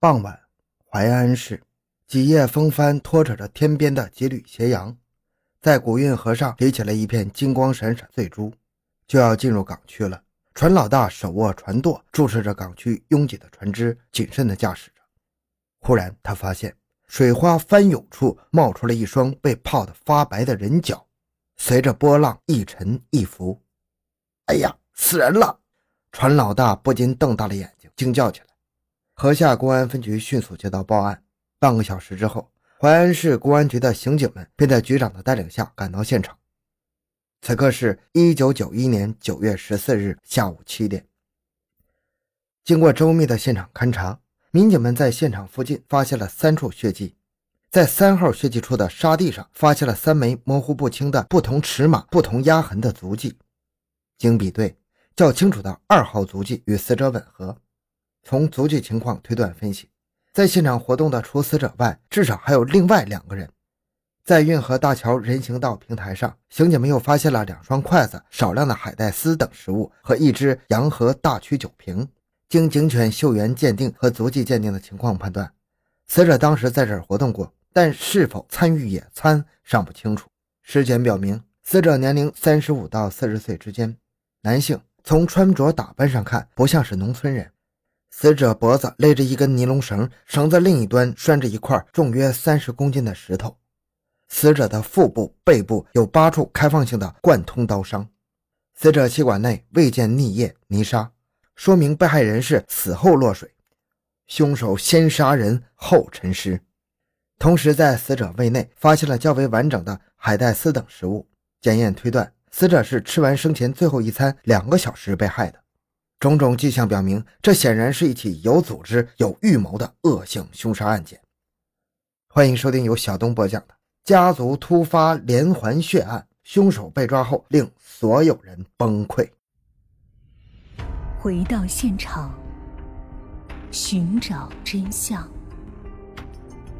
傍晚，淮安市几叶风帆拖扯着天边的几缕斜阳，在古运河上立起了一片金光闪闪醉珠，就要进入港区了。船老大手握船舵，注视着港区拥挤的船只，谨慎地驾驶着。忽然，他发现水花翻涌处冒出了一双被泡得发白的人脚，随着波浪一沉一浮。哎呀，死人了！船老大不禁瞪大了眼睛，惊叫起来。河下公安分局迅速接到报案，半个小时之后，淮安市公安局的刑警们便在局长的带领下赶到现场。此刻是一九九一年九月十四日下午七点。经过周密的现场勘查，民警们在现场附近发现了三处血迹，在三号血迹处的沙地上发现了三枚模糊不清的不同尺码、不同压痕的足迹。经比对，较清楚的二号足迹与死者吻合。从足迹情况推断分析，在现场活动的除死者外，至少还有另外两个人。在运河大桥人行道平台上，刑警们又发现了两双筷子、少量的海带丝等食物和一只洋河大曲酒瓶。经警犬嗅源鉴定和足迹鉴定的情况判断，死者当时在这儿活动过，但是否参与野餐尚不清楚。尸检表明，死者年龄三十五到四十岁之间。男性从穿着打扮上看不像是农村人。死者脖子勒着一根尼龙绳，绳子另一端拴着一块重约三十公斤的石头。死者的腹部、背部有八处开放性的贯通刀伤。死者气管内未见溺液、泥沙，说明被害人是死后落水。凶手先杀人后沉尸。同时，在死者胃内发现了较为完整的海带丝等食物。检验推断。死者是吃完生前最后一餐两个小时被害的，种种迹象表明，这显然是一起有组织、有预谋的恶性凶杀案件。欢迎收听由小东播讲的《家族突发连环血案》，凶手被抓后令所有人崩溃。回到现场，寻找真相。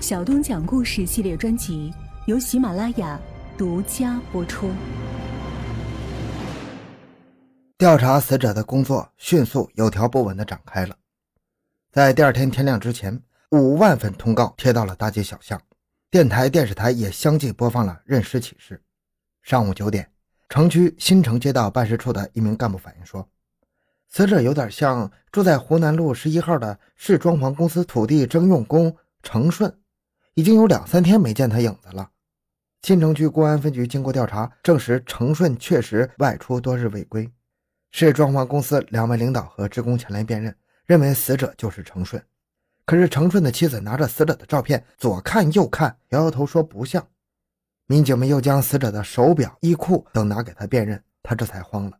小东讲故事系列专辑由喜马拉雅独家播出。调查死者的工作迅速有条不紊地展开了。在第二天天亮之前，五万份通告贴到了大街小巷，电台、电视台也相继播放了认尸启事。上午九点，城区新城街道办事处的一名干部反映说，死者有点像住在湖南路十一号的市装潢公司土地征用工程顺，已经有两三天没见他影子了。新城区公安分局经过调查，证实程顺确实外出多日未归。市装潢公司两位领导和职工前来辨认，认为死者就是程顺。可是程顺的妻子拿着死者的照片，左看右看，摇摇头说不像。民警们又将死者的手表、衣裤等拿给他辨认，他这才慌了。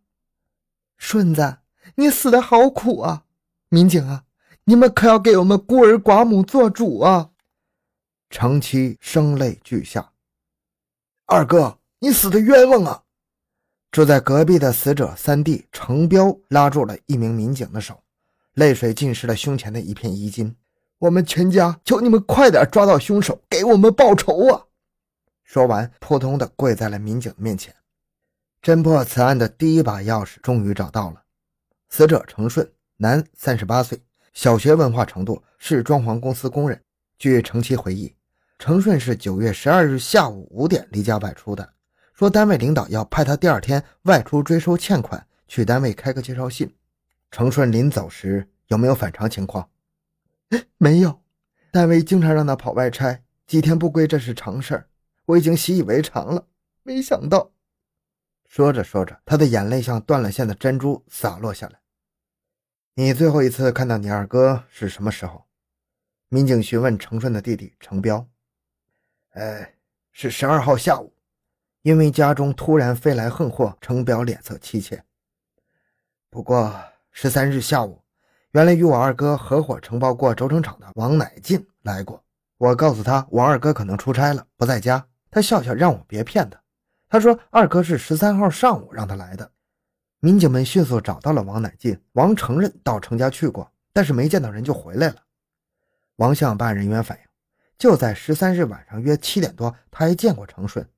顺子，你死的好苦啊！民警啊，你们可要给我们孤儿寡母做主啊！程七声泪俱下：“二哥，你死的冤枉啊！”住在隔壁的死者三弟程彪拉住了一名民警的手，泪水浸湿了胸前的一片衣襟。我们全家求你们快点抓到凶手，给我们报仇啊！说完，扑通的跪在了民警面前。侦破此案的第一把钥匙终于找到了。死者程顺，男，三十八岁，小学文化程度，是装潢公司工人。据程七回忆，程顺是九月十二日下午五点离家外出的。说单位领导要派他第二天外出追收欠款，去单位开个介绍信。程顺临走时有没有反常情况？没有，单位经常让他跑外差，几天不归这是常事儿，我已经习以为常了。没想到，说着说着，他的眼泪像断了线的珍珠洒落下来。你最后一次看到你二哥是什么时候？民警询问程顺的弟弟程彪。哎，是十二号下午。因为家中突然飞来横祸，程彪脸色凄切。不过十三日下午，原来与我二哥合伙承包过轴承厂的王乃进来过。我告诉他，我二哥可能出差了，不在家。他笑笑，让我别骗他。他说二哥是十三号上午让他来的。民警们迅速找到了王乃进。王承认到程家去过，但是没见到人就回来了。王向办案人员反映，就在十三日晚上约七点多，他还见过程顺。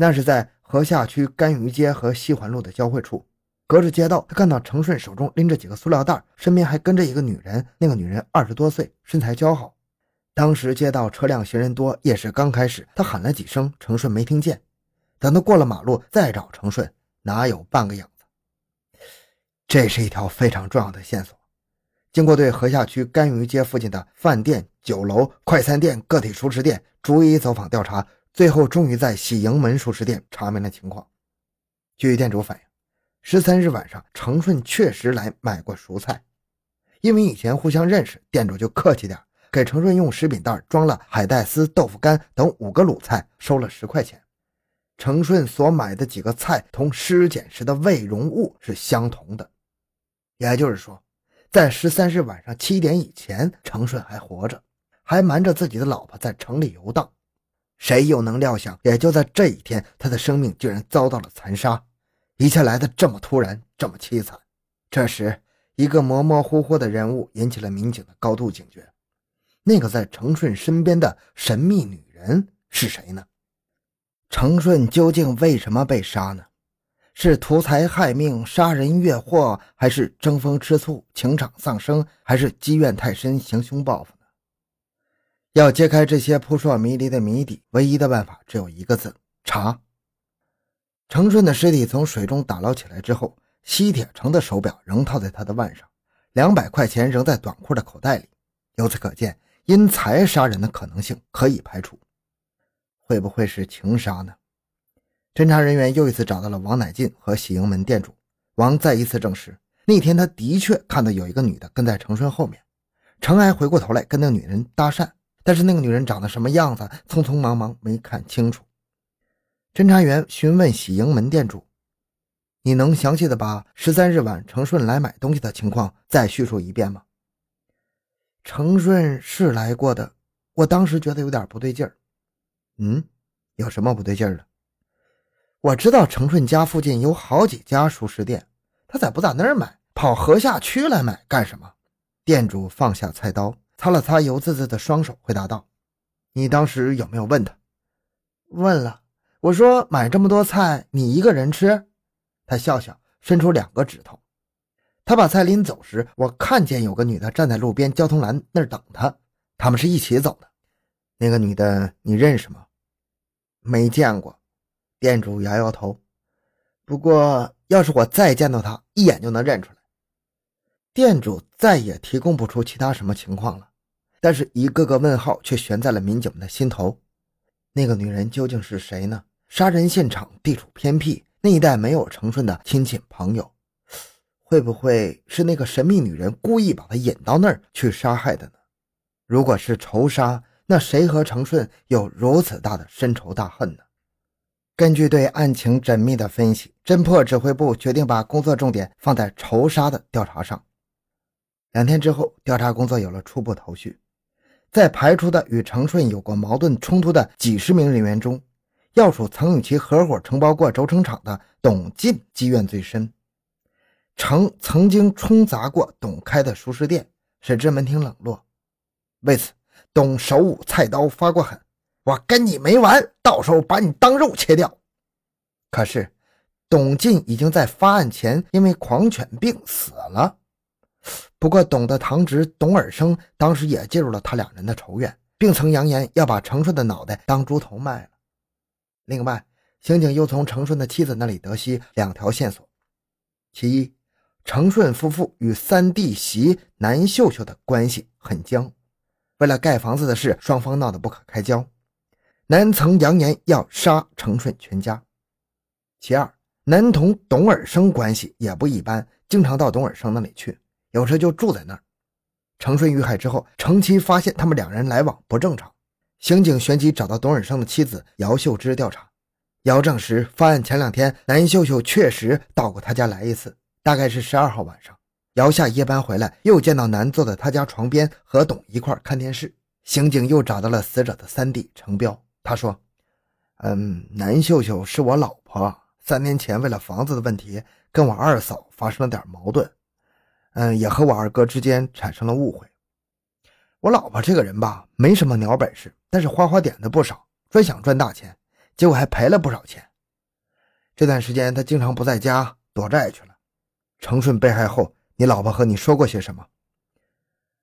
那是在河下区甘榆街和西环路的交汇处，隔着街道，他看到程顺手中拎着几个塑料袋，身边还跟着一个女人。那个女人二十多岁，身材姣好。当时街道车辆行人多，夜市刚开始，他喊了几声，程顺没听见。等他过了马路，再找程顺，哪有半个影子？这是一条非常重要的线索。经过对河下区甘榆街附近的饭店、酒楼、快餐店、个体熟食店逐一走访调查，最后终于在喜盈门熟食店查明了情况。据店主反映，十三日晚上，程顺确实来买过熟菜，因为以前互相认识，店主就客气点。给程顺用食品袋装了海带丝、豆腐干等五个卤菜，收了十块钱。程顺所买的几个菜同尸检时的胃容物是相同的，也就是说，在十三日晚上七点以前，程顺还活着，还瞒着自己的老婆在城里游荡。谁又能料想，也就在这一天，他的生命居然遭到了残杀，一切来得这么突然，这么凄惨。这时，一个模模糊糊的人物引起了民警的高度警觉。那个在程顺身边的神秘女人是谁呢？程顺究竟为什么被杀呢？是图财害命、杀人越货，还是争风吃醋、情场丧生，还是积怨太深、行凶报复？要揭开这些扑朔迷离的谜底，唯一的办法只有一个字：查。程顺的尸体从水中打捞起来之后，西铁城的手表仍套在他的腕上，两百块钱仍在短裤的口袋里。由此可见。因财杀人的可能性可以排除，会不会是情杀呢？侦查人员又一次找到了王乃进和喜盈门店主王，再一次证实那天他的确看到有一个女的跟在程顺后面，程还回过头来跟那女人搭讪，但是那个女人长得什么样子，匆匆忙忙没看清楚。侦查员询问喜盈门店主：“你能详细的把十三日晚程顺来买东西的情况再叙述一遍吗？”程顺是来过的，我当时觉得有点不对劲儿。嗯，有什么不对劲儿的？我知道程顺家附近有好几家熟食店，他咋不在那儿买，跑河下区来买干什么？店主放下菜刀，擦了擦油滋滋的双手，回答道：“你当时有没有问他？”问了，我说买这么多菜，你一个人吃？他笑笑，伸出两个指头。他把菜拎走时，我看见有个女的站在路边交通栏那儿等他，他们是一起走的。那个女的你认识吗？没见过。店主摇摇头。不过要是我再见到她，一眼就能认出来。店主再也提供不出其他什么情况了，但是一个个问号却悬在了民警们的心头。那个女人究竟是谁呢？杀人现场地处偏僻，那一带没有程顺的亲戚朋友。会不会是那个神秘女人故意把他引到那儿去杀害的呢？如果是仇杀，那谁和程顺有如此大的深仇大恨呢？根据对案情缜密的分析，侦破指挥部决定把工作重点放在仇杀的调查上。两天之后，调查工作有了初步头绪，在排除的与程顺有过矛盾冲突的几十名人员中，要数曾与其合伙承包过轴承厂的董进积怨最深。程曾经冲砸过董开的熟食店，使之门庭冷落。为此，董手舞菜刀发过狠：“我跟你没完，到时候把你当肉切掉。”可是，董进已经在发案前因为狂犬病死了。不过，董的堂侄董尔生当时也介入了他两人的仇怨，并曾扬言要把程顺的脑袋当猪头卖了。另外，刑警又从程顺的妻子那里得悉两条线索：其一，程顺夫妇与三弟媳南秀秀的关系很僵，为了盖房子的事，双方闹得不可开交。南曾扬言要杀程顺全家。其二，南同董尔生关系也不一般，经常到董尔生那里去，有时就住在那儿。程顺遇害之后，程妻发现他们两人来往不正常，刑警旋即找到董尔生的妻子姚秀芝调查。姚证实，发案前两天，南秀秀确实到过他家来一次。大概是十二号晚上，姚下夜班回来，又见到南坐在他家床边和董一块看电视。刑警又找到了死者的三弟程彪，他说：“嗯，南秀秀是我老婆，三年前为了房子的问题跟我二嫂发生了点矛盾，嗯，也和我二哥之间产生了误会。我老婆这个人吧，没什么鸟本事，但是花花点子不少，专想赚大钱，结果还赔了不少钱。这段时间她经常不在家。”躲债去了，程顺被害后，你老婆和你说过些什么？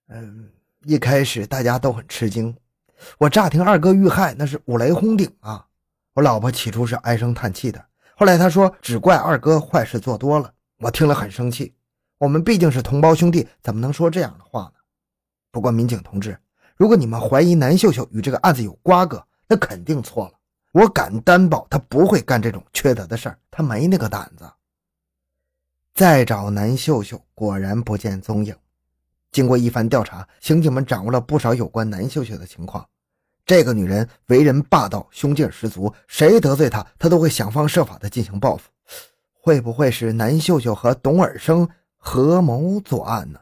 嗯，一开始大家都很吃惊，我乍听二哥遇害，那是五雷轰顶啊！我老婆起初是唉声叹气的，后来她说只怪二哥坏事做多了。我听了很生气，我们毕竟是同胞兄弟，怎么能说这样的话呢？不过民警同志，如果你们怀疑南秀秀与这个案子有瓜葛，那肯定错了。我敢担保，他不会干这种缺德的事儿，他没那个胆子。再找南秀秀，果然不见踪影。经过一番调查，刑警们掌握了不少有关南秀秀的情况。这个女人为人霸道，凶劲十足，谁得罪她，她都会想方设法的进行报复。会不会是南秀秀和董尔生合谋作案呢？